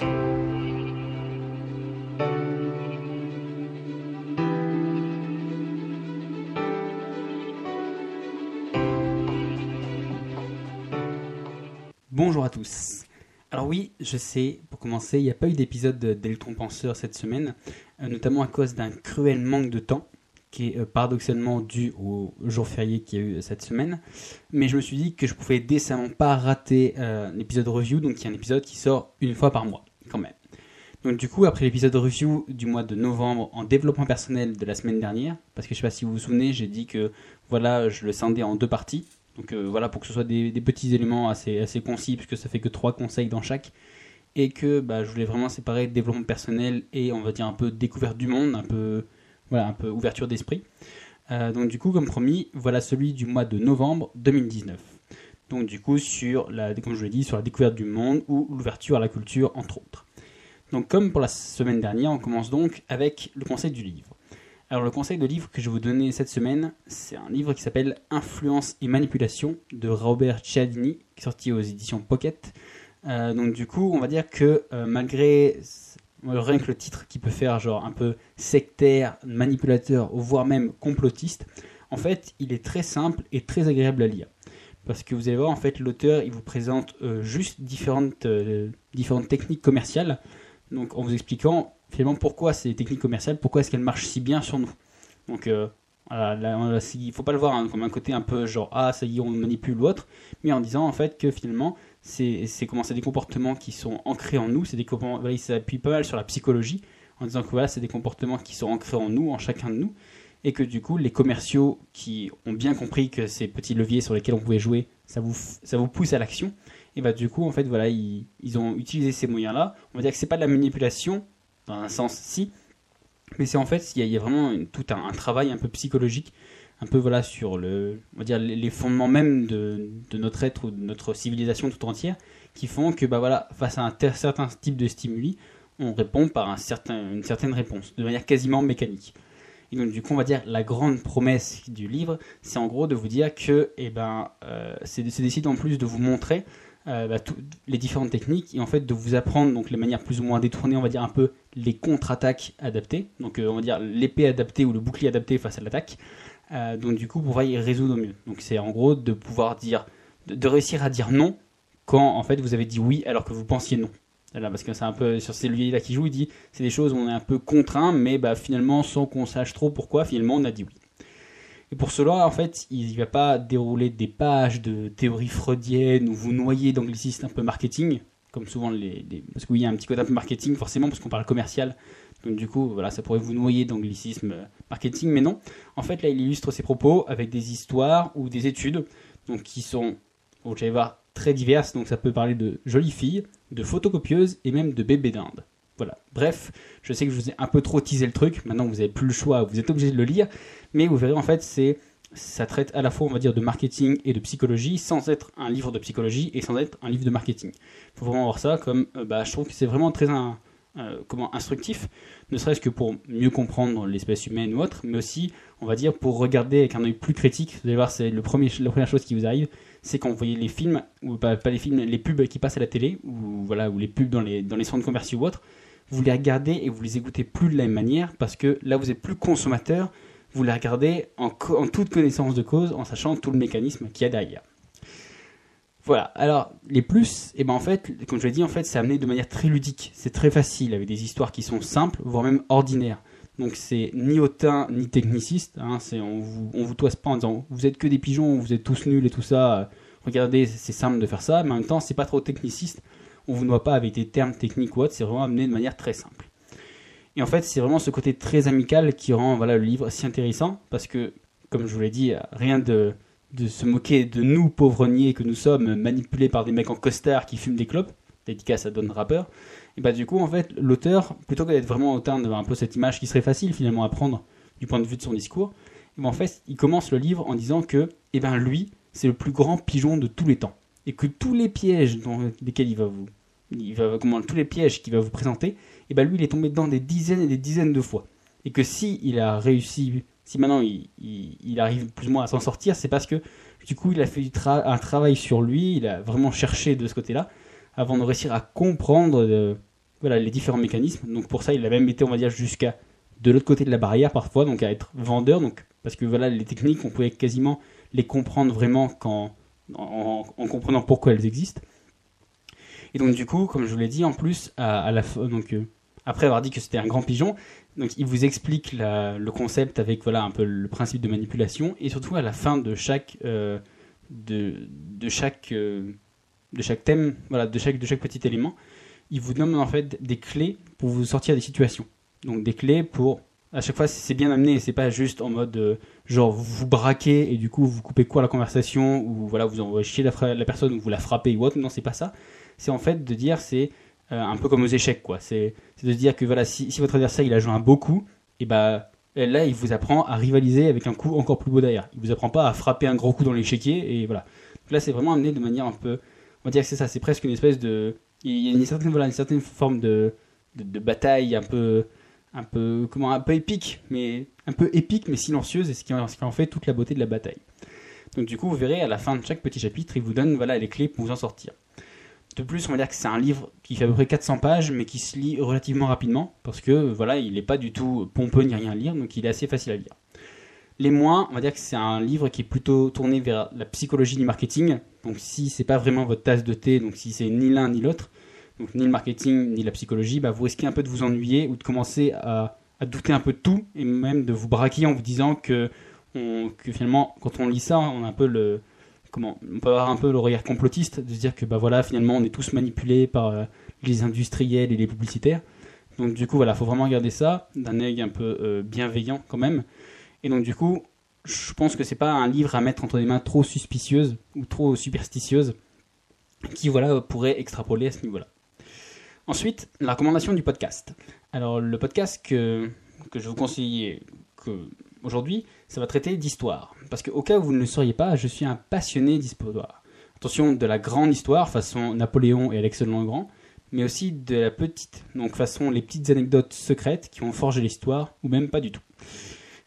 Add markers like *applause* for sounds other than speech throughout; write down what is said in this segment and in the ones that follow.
Bonjour à tous. Alors oui, je sais, pour commencer, il n'y a pas eu d'épisode d'Electron Penseur cette semaine, euh, notamment à cause d'un cruel manque de temps, qui est euh, paradoxalement dû au jour férié qu'il y a eu cette semaine. Mais je me suis dit que je pouvais décemment pas rater euh, l'épisode review, donc il y a un épisode qui sort une fois par mois. Donc du coup, après l'épisode review du mois de novembre en développement personnel de la semaine dernière, parce que je sais pas si vous vous souvenez, j'ai dit que voilà, je le scindais en deux parties. Donc euh, voilà, pour que ce soit des, petits éléments assez, assez concis, puisque ça fait que trois conseils dans chaque. Et que bah, je voulais vraiment séparer développement personnel et on va dire un peu découverte du monde, un peu, voilà, un peu ouverture d'esprit. Euh, donc du coup, comme promis, voilà celui du mois de novembre 2019. Donc du coup, sur la, comme je l'ai dit, sur la découverte du monde ou l'ouverture à la culture, entre autres. Donc comme pour la semaine dernière, on commence donc avec le conseil du livre. Alors le conseil de livre que je vais vous donner cette semaine, c'est un livre qui s'appelle Influence et manipulation de Robert Cialdini, qui est sorti aux éditions Pocket. Euh, donc du coup, on va dire que euh, malgré rien que le titre qui peut faire genre un peu sectaire, manipulateur, voire même complotiste, en fait, il est très simple et très agréable à lire. Parce que vous allez voir, en fait, l'auteur, il vous présente euh, juste différentes, différentes techniques commerciales. Donc en vous expliquant finalement pourquoi ces techniques commerciales, pourquoi est-ce qu'elles marchent si bien sur nous. Donc euh, voilà, il faut pas le voir hein, comme un côté un peu genre ah ça y est on manipule ou autre, mais en disant en fait que finalement c'est comment des comportements qui sont ancrés en nous, c'est des voilà, il s'appuie pas mal sur la psychologie en disant que voilà c'est des comportements qui sont ancrés en nous, en chacun de nous, et que du coup les commerciaux qui ont bien compris que ces petits leviers sur lesquels on pouvait jouer, ça vous ça vous pousse à l'action, et bah du coup en fait voilà ils, ils ont utilisé ces moyens là. On va dire que c'est pas de la manipulation, dans un sens si, mais c'est en fait il y, a vraiment tout un, travail un peu psychologique, un peu voilà sur le, on va dire les fondements même de, notre être ou de notre civilisation tout entière, qui font que bah voilà face à un certain type de stimuli, on répond par un certain, une certaine réponse, de manière quasiment mécanique. Et donc du coup, on va dire la grande promesse du livre, c'est en gros de vous dire que, eh ben, euh, c'est d'essayer en plus de vous montrer euh, bah, les différentes techniques et en fait de vous apprendre donc les manières plus ou moins détournées, on va dire un peu les contre-attaques adaptées, donc euh, on va dire l'épée adaptée ou le bouclier adapté face à l'attaque. Euh, donc du coup, pouvoir y résoudre au mieux. Donc c'est en gros de pouvoir dire, de, réussir à dire non quand en fait vous avez dit oui alors que vous pensiez non. Là, parce que c'est un peu sur ces leviers-là qui joue, il dit c'est des choses où on est un peu contraint, mais bah, finalement sans qu'on sache trop pourquoi, finalement on a dit oui. Et pour cela, en fait, il ne va pas dérouler des pages de théorie freudienne ou vous noyer d'anglicisme un peu marketing, comme souvent les, Parce qu'il y a un petit côté un peu marketing, forcément, parce qu'on parle commercial. Donc du coup, voilà, ça pourrait vous noyer d'anglicisme marketing, mais non. En fait, là, il illustre ses propos avec des histoires ou des études, donc qui sont, vous allez voir, très diverses. Donc ça peut parler de jolies filles, de photocopieuses et même de bébés d'Inde. Voilà. Bref, je sais que je vous ai un peu trop teasé le truc. Maintenant, vous n'avez plus le choix, vous êtes obligé de le lire. Mais vous verrez, en fait, c'est ça traite à la fois, on va dire, de marketing et de psychologie, sans être un livre de psychologie et sans être un livre de marketing. Il faut vraiment voir ça comme, euh, bah, je trouve que c'est vraiment très euh, comment, instructif, ne serait-ce que pour mieux comprendre l'espèce humaine ou autre, mais aussi, on va dire, pour regarder avec un œil plus critique. Vous allez voir, c'est le premier, la première chose qui vous arrive, c'est quand vous voyez les films, ou pas, pas, les films, les pubs qui passent à la télé, ou voilà, ou les pubs dans les, dans les centres commerciaux ou autres, vous les regardez et vous les écoutez plus de la même manière parce que là vous êtes plus consommateur, vous les regardez en, toute connaissance de cause, en sachant tout le mécanisme qu'il y a derrière. Voilà. Alors les plus, et eh ben en fait, comme je l'ai dit, en fait, c'est amené de manière très ludique. C'est très facile avec des histoires qui sont simples, voire même ordinaires. Donc c'est ni hautain ni techniciste. Hein, on vous on vous toise pas en disant vous êtes que des pigeons, vous êtes tous nuls et tout ça. Regardez, c'est simple de faire ça, mais en même temps c'est pas trop techniciste on vous voit pas avec des termes techniques ou autres, c'est vraiment amené de manière très simple. Et en fait, c'est vraiment ce côté très amical qui rend voilà, le livre si intéressant, parce que, comme je vous l'ai dit, rien de, de se moquer de nous, pauvres niais que nous sommes, manipulés par des mecs en costard qui fument des clopes, dédicace à Don Rapper, et bah du coup, en fait, l'auteur, plutôt que d'être vraiment autant d'avoir un peu cette image qui serait facile finalement à prendre du point de vue de son discours, et ben, en fait, il commence le livre en disant que, et ben lui, c'est le plus grand pigeon de tous les temps. Et que tous les pièges dans lesquels il va vous il va comment tous les pièges qu'il va vous présenter, et ben lui il est tombé dedans des dizaines et des dizaines de fois. Et que si il a réussi, si maintenant il, arrive plus ou moins à s'en sortir, c'est parce que du coup il a fait un travail sur lui, il a vraiment cherché de ce côté-là, avant de réussir à comprendre euh, voilà, les différents mécanismes. Donc pour ça, il a même été, on va dire, jusqu'à de l'autre côté de la barrière parfois, donc à être vendeur. Donc, parce que voilà, les techniques, on pouvait quasiment les comprendre vraiment quand, en, comprenant pourquoi elles existent. Et donc du coup, comme je vous l'ai dit, en plus, à, la donc euh, après avoir dit que c'était un grand pigeon, donc il vous explique le concept avec voilà un peu le principe de manipulation et surtout à la fin de chaque euh, de, de, chaque euh, de chaque thème, voilà, de chaque de chaque petit élément, il vous donne en fait des clés pour vous sortir des situations. Donc des clés pour à chaque fois c'est bien amené, c'est pas juste en mode genre vous vous braquez et du coup vous coupez quoi la conversation ou voilà vous envoyez chier la personne ou vous la frappez ou autre. Non, c'est pas ça. C'est en fait de dire c'est euh, un peu comme aux échecs quoi. C'est de dire que voilà si, votre adversaire il a joué un beau coup, et bah là il vous apprend à rivaliser avec un coup encore plus beau derrière. Il vous apprend pas à frapper un gros coup dans l'échiquier et voilà. là c'est vraiment amené de manière un peu on va dire que c'est ça, c'est presque une espèce de il y a une certaine voilà une certaine forme de, de bataille un peu un peu comment un peu épique mais un peu épique mais silencieuse et ce qui, en, fait toute la beauté de la bataille. Donc du coup vous verrez à la fin de chaque petit chapitre il vous donne voilà les clés pour vous en sortir. De plus on va dire que c'est un livre qui fait à peu près 400 pages mais qui se lit relativement rapidement parce que voilà il n'est pas du tout pompeux ni rien à lire donc il est assez facile à lire. Les moins, on va dire que c'est un livre qui est plutôt tourné vers la psychologie du marketing. Donc si c'est pas vraiment votre tasse de thé, donc si c'est ni l'un ni l'autre, ni le marketing ni la psychologie, bah, vous risquez un peu de vous ennuyer ou de commencer à, douter un peu de tout et même de vous braquer en vous disant que, finalement quand on lit ça, on a un peu le comment on peut avoir un peu le regard complotiste de se dire que bah voilà finalement on est tous manipulés par euh, les industriels et les publicitaires. Donc du coup voilà, faut vraiment regarder ça d'un œil un peu euh, bienveillant quand même. Et donc du coup, je pense que c'est pas un livre à mettre entre des mains trop suspicieuses ou trop superstitieuses qui voilà pourrait extrapoler à ce niveau-là. Ensuite, la recommandation du podcast. Alors, le podcast que, que je vous conseille aujourd'hui, ça va traiter d'histoire. Parce qu'au cas où vous ne le sauriez pas, je suis un passionné d'histoire. Attention, de la grande histoire, façon Napoléon et Alexandre le Grand, mais aussi de la petite, donc façon les petites anecdotes secrètes qui ont forgé l'histoire, ou même pas du tout.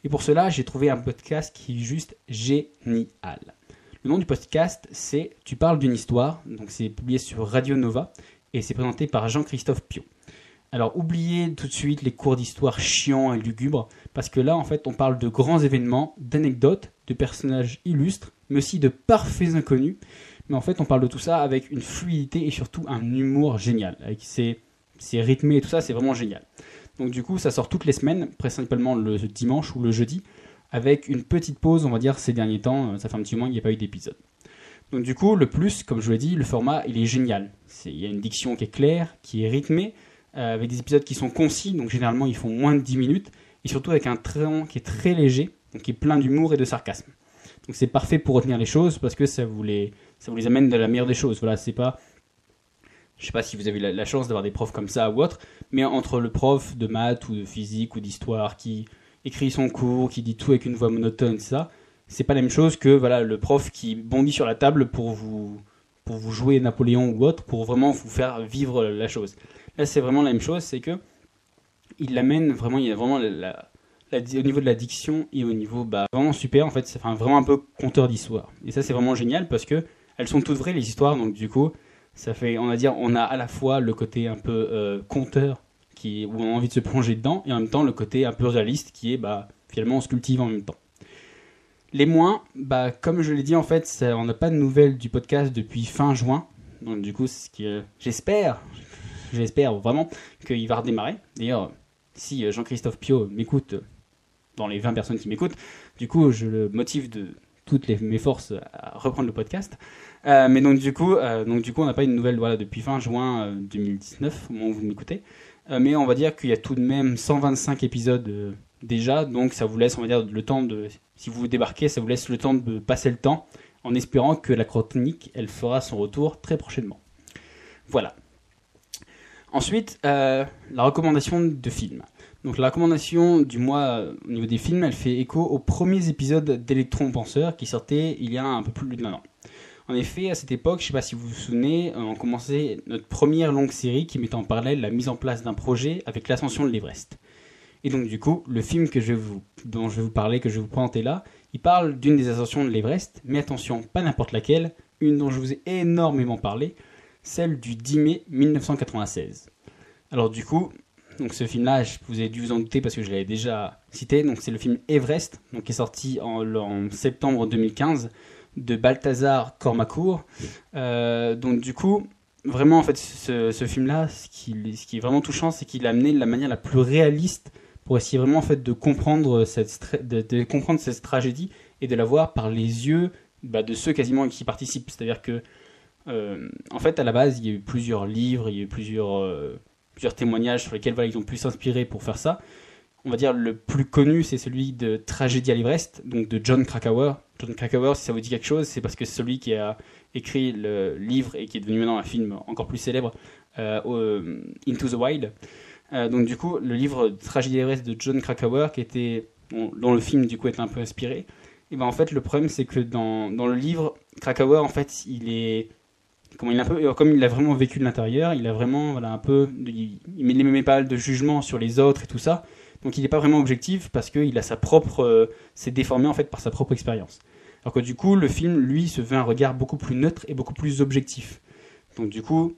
Et pour cela, j'ai trouvé un podcast qui est juste génial. Le nom du podcast, c'est Tu parles d'une histoire, donc c'est publié sur Radio Nova, et c'est présenté par Jean-Christophe Pion. Alors oubliez tout de suite les cours d'histoire chiants et lugubres, parce que là en fait on parle de grands événements, d'anecdotes, de personnages illustres, mais aussi de parfaits inconnus. Mais en fait on parle de tout ça avec une fluidité et surtout un humour génial. Avec c'est rythmé et tout ça, c'est vraiment génial. Donc du coup ça sort toutes les semaines, principalement le dimanche ou le jeudi, avec une petite pause on va dire ces derniers temps, ça fait un petit moment qu'il n'y a pas eu d'épisode. Donc du coup, le plus, comme je vous l'ai dit, le format, il est génial. il y a une diction qui est claire, qui est rythmée, euh, avec des épisodes qui sont concis, donc généralement ils font moins de 10 minutes, et surtout avec un trait qui est très léger, donc qui est plein d'humour et de sarcasme. Donc c'est parfait pour retenir les choses, parce que ça vous les, ça vous les amène de la meilleure des choses. Voilà, c'est pas... Je sais pas si vous avez la, la chance d'avoir des profs comme ça ou autre, mais entre le prof de maths ou de physique ou d'histoire qui écrit son cours, qui dit tout avec une voix monotone, ça, c'est pas la même chose que voilà le prof qui bondit sur la table pour vous pour vous jouer Napoléon ou autre pour vraiment vous faire vivre la chose. Là, c'est vraiment la même chose, c'est que il l'amène vraiment, il y a vraiment au niveau de la diction et au niveau bah vraiment super en fait, c'est vraiment un peu conteur d'histoire. Et ça c'est vraiment génial parce que elles sont toutes vraies les histoires donc du coup, ça fait on va dire on a à la fois le côté un peu euh, conteur qui où on a envie de se plonger dedans et en même temps le côté un peu réaliste qui est bah finalement on se cultive en même temps. Les moins, bah, comme je l'ai dit, en fait, on n'a pas de nouvelles du podcast depuis fin juin. Donc, du coup, ce qui, j'espère, j'espère vraiment qu'il va redémarrer. D'ailleurs, si euh, Jean-Christophe Pio m'écoute, dans les 20 personnes qui m'écoutent, du coup, je le motive de toutes les, mes forces à reprendre le podcast. Euh, mais donc, du coup, euh, donc, du coup, on n'a pas une nouvelle voilà, depuis fin juin 2019, au moment où vous m'écoutez. mais on va dire qu'il y a tout de même 125 épisodes déjà, donc ça vous laisse, on va dire, le temps de, si vous débarquez, ça vous laisse le temps de passer le temps, en espérant que la chronique, elle fera son retour très prochainement. Voilà. Ensuite, euh, la recommandation de films. Donc la recommandation du mois euh, au niveau des films, elle fait écho aux premiers épisodes d'Electron Penseur qui sortaient il y a un peu plus d'un an. En effet, à cette époque, je ne sais pas si vous vous souvenez, on commençait notre première longue série qui mettait en parallèle la mise en place d'un projet avec l'ascension de l'Everest. Et donc du coup, le film dont je vais vous parler, que je vais vous présenter là, il parle d'une des ascensions de l'Everest, mais attention, pas n'importe laquelle, une dont je vous ai énormément parlé, celle du 10 mai 1996. Alors du coup, donc ce film-là, vous avez dû vous en douter parce que je l'avais déjà cité. Donc c'est le film Everest, donc qui est sorti en, septembre 2015 de Balthazar Cormacourt. Euh, donc du coup, vraiment en fait, ce, film-là, ce qui, est vraiment touchant, c'est qu'il a amené de la manière la plus réaliste pour essayer vraiment en fait de comprendre cette, de comprendre cette tragédie et de la voir par les yeux bah, de ceux quasiment qui participent. C'est-à-dire que euh, en fait, à la base, il y a eu plusieurs livres, il y a eu plusieurs, euh, plusieurs témoignages sur lesquels ils ont pu s'inspirer pour faire ça. On va dire le plus connu, c'est celui de Tragédie à l'Everest, donc de John Krakauer. John Krakauer, si ça vous dit quelque chose, c'est parce que c'est celui qui a écrit le livre et qui est devenu maintenant un film encore plus célèbre, euh, Into the Wild. donc du coup, le livre Tragédie à l'Everest de John Krakauer, qui était, dont le film du coup est un peu inspiré, et ben en fait le problème c'est que dans, dans le livre, Krakauer en fait il est comme il a vraiment vécu de l'intérieur, il a vraiment voilà, un peu, il, il met pas de jugement sur les autres et tout ça. Donc il n'est pas vraiment objectif parce qu'il a sa propre, euh, c'est déformé en fait par sa propre expérience. Alors que du coup, le film, lui, se veut un regard beaucoup plus neutre et beaucoup plus objectif. Donc du coup,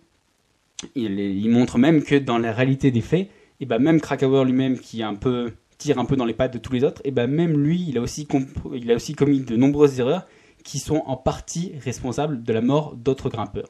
il, montre même que dans la réalité des faits, et ben même Krakauer lui-même qui un peu tire un peu dans les pattes de tous les autres, et ben même lui, il a aussi, il a aussi commis de nombreuses erreurs qui sont en partie responsables de la mort d'autres grimpeurs.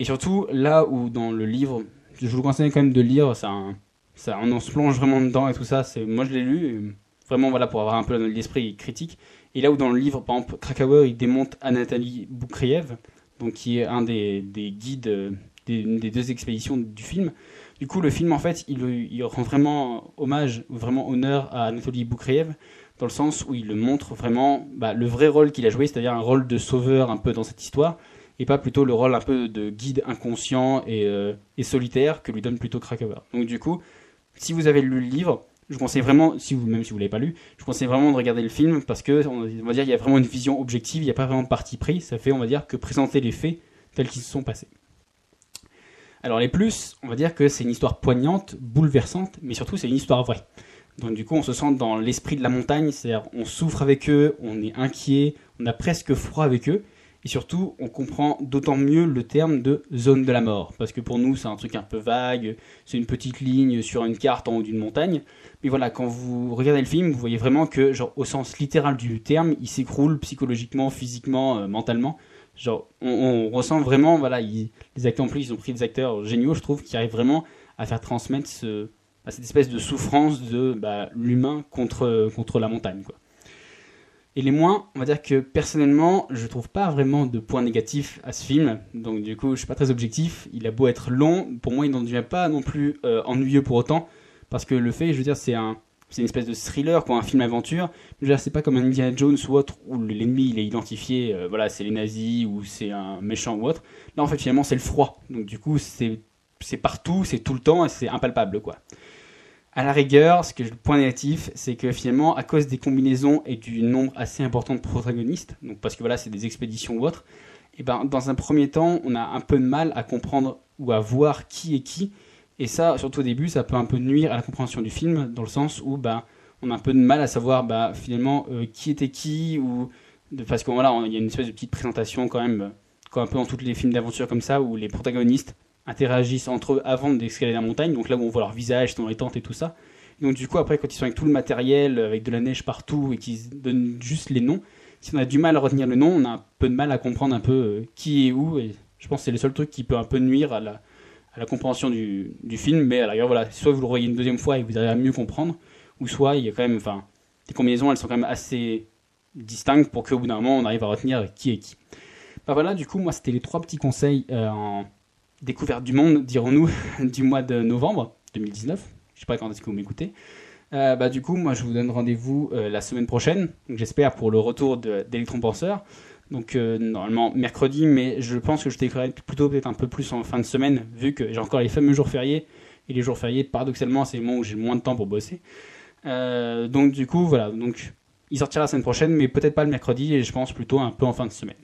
Et surtout, là où dans le livre, je vous conseille quand même de lire, ça, on se plonge vraiment dedans et tout ça. Moi, je l'ai lu, vraiment voilà, pour avoir un peu l'esprit critique. Et là où dans le livre, par exemple, Krakauer, il démonte Anatoly Boukriev, donc qui est un des, des guides des, des, deux expéditions du film. Du coup, le film, en fait, il, il rend vraiment hommage, vraiment honneur à Anatoly Boukriev, dans le sens où il le montre vraiment bah, le vrai rôle qu'il a joué, c'est-à-dire un rôle de sauveur un peu dans cette histoire, et pas plutôt le rôle un peu de guide inconscient et, euh, solitaire que lui donne plutôt Krakauer. Donc du coup, si vous avez lu le livre, je conseille vraiment, même si vous l'avez pas lu, je conseille vraiment de regarder le film parce que on va dire il y a vraiment une vision objective, il n'y a pas vraiment de parti pris, ça fait on va dire que présenter les faits tels qu'ils se sont passés. Alors les plus, on va dire que c'est une histoire poignante, bouleversante, mais surtout c'est une histoire vraie. Donc du coup, on se sent dans l'esprit de la montagne, c'est-à-dire on souffre avec eux, on est inquiet, on a presque froid avec eux, et surtout, on comprend d'autant mieux le terme de zone de la mort, parce que pour nous, c'est un truc un peu vague, c'est une petite ligne sur une carte en haut d'une montagne. Mais voilà, quand vous regardez le film, vous voyez vraiment que, genre, au sens littéral du terme, il s'écroule psychologiquement, physiquement, euh, mentalement. Genre, on, ressent vraiment, voilà, les acteurs en plus, ils ont pris des acteurs géniaux, je trouve, qui arrivent vraiment à faire transmettre ce, à cette espèce de souffrance de bah, l'humain contre, contre la montagne. Quoi. Et les moins, on va dire que personnellement, je trouve pas vraiment de points négatifs à ce film. Donc du coup, je suis pas très objectif. Il a beau être long, pour moi, il n'en devient pas non plus euh, ennuyeux pour autant. Parce que le fait, je veux dire, c'est un, une espèce de thriller, quoi, un film aventure. Je veux dire, c'est pas comme un Indiana Jones ou autre où l'ennemi il est identifié, euh, voilà, c'est les nazis ou c'est un méchant ou autre. Là, en fait, finalement, c'est le froid. Donc du coup, c'est, c'est partout, c'est tout le temps et c'est impalpable, quoi. À la rigueur, ce que le point négatif, c'est que finalement, à cause des combinaisons et du nombre assez important de protagonistes, donc parce que voilà, c'est des expéditions ou autres, et eh ben dans un premier temps, on a un peu de mal à comprendre ou à voir qui est qui, et ça, surtout au début, ça peut un peu nuire à la compréhension du film, dans le sens où ben on a un peu de mal à savoir bah, finalement euh, qui était qui, ou parce qu'il voilà, il y a une espèce de petite présentation quand même, comme un peu dans tous les films d'aventure comme ça, où les protagonistes interagissent entre eux avant d'escalader la montagne, donc là où on voit leur visage dans les tentes et tout ça. donc du coup après quand ils sont avec tout le matériel, avec de la neige partout et qu'ils donnent juste les noms, si on a du mal à retenir le nom, on a un peu de mal à comprendre un peu euh, qui est où je pense que c'est le seul truc qui peut un peu nuire à la, à la compréhension du, du film, mais rigueur voilà, soit vous le voyez une deuxième fois et vous arrivez à mieux comprendre, ou soit il y a quand même, enfin, les combinaisons elles sont quand même assez distinctes pour qu'au bout d'un moment on arrive à retenir qui est qui. Bah voilà, du coup moi c'était les trois petits conseils euh, en découverte du monde, dirons-nous, *laughs* du mois de novembre 2019. Je sais pas quand est-ce que vous m'écoutez. Euh, bah, du coup, moi, je vous donne rendez-vous euh, la semaine prochaine, j'espère pour le retour d'Electron Penseur. Donc, euh, normalement, mercredi, mais je pense que je découvrirai plutôt peut-être un peu plus en fin de semaine, vu que j'ai encore les fameux jours fériés. Et les jours fériés, paradoxalement, c'est le moment où j'ai moins de temps pour bosser. donc, du coup, voilà. Donc, il sortira la semaine prochaine, mais peut-être pas le mercredi, et je pense plutôt un peu en fin de semaine.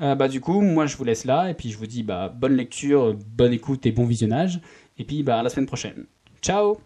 Euh, bah, du coup, moi je vous laisse là et puis je vous dis bah, bonne lecture, bonne écoute et bon visionnage. Et puis bah, à la semaine prochaine. Ciao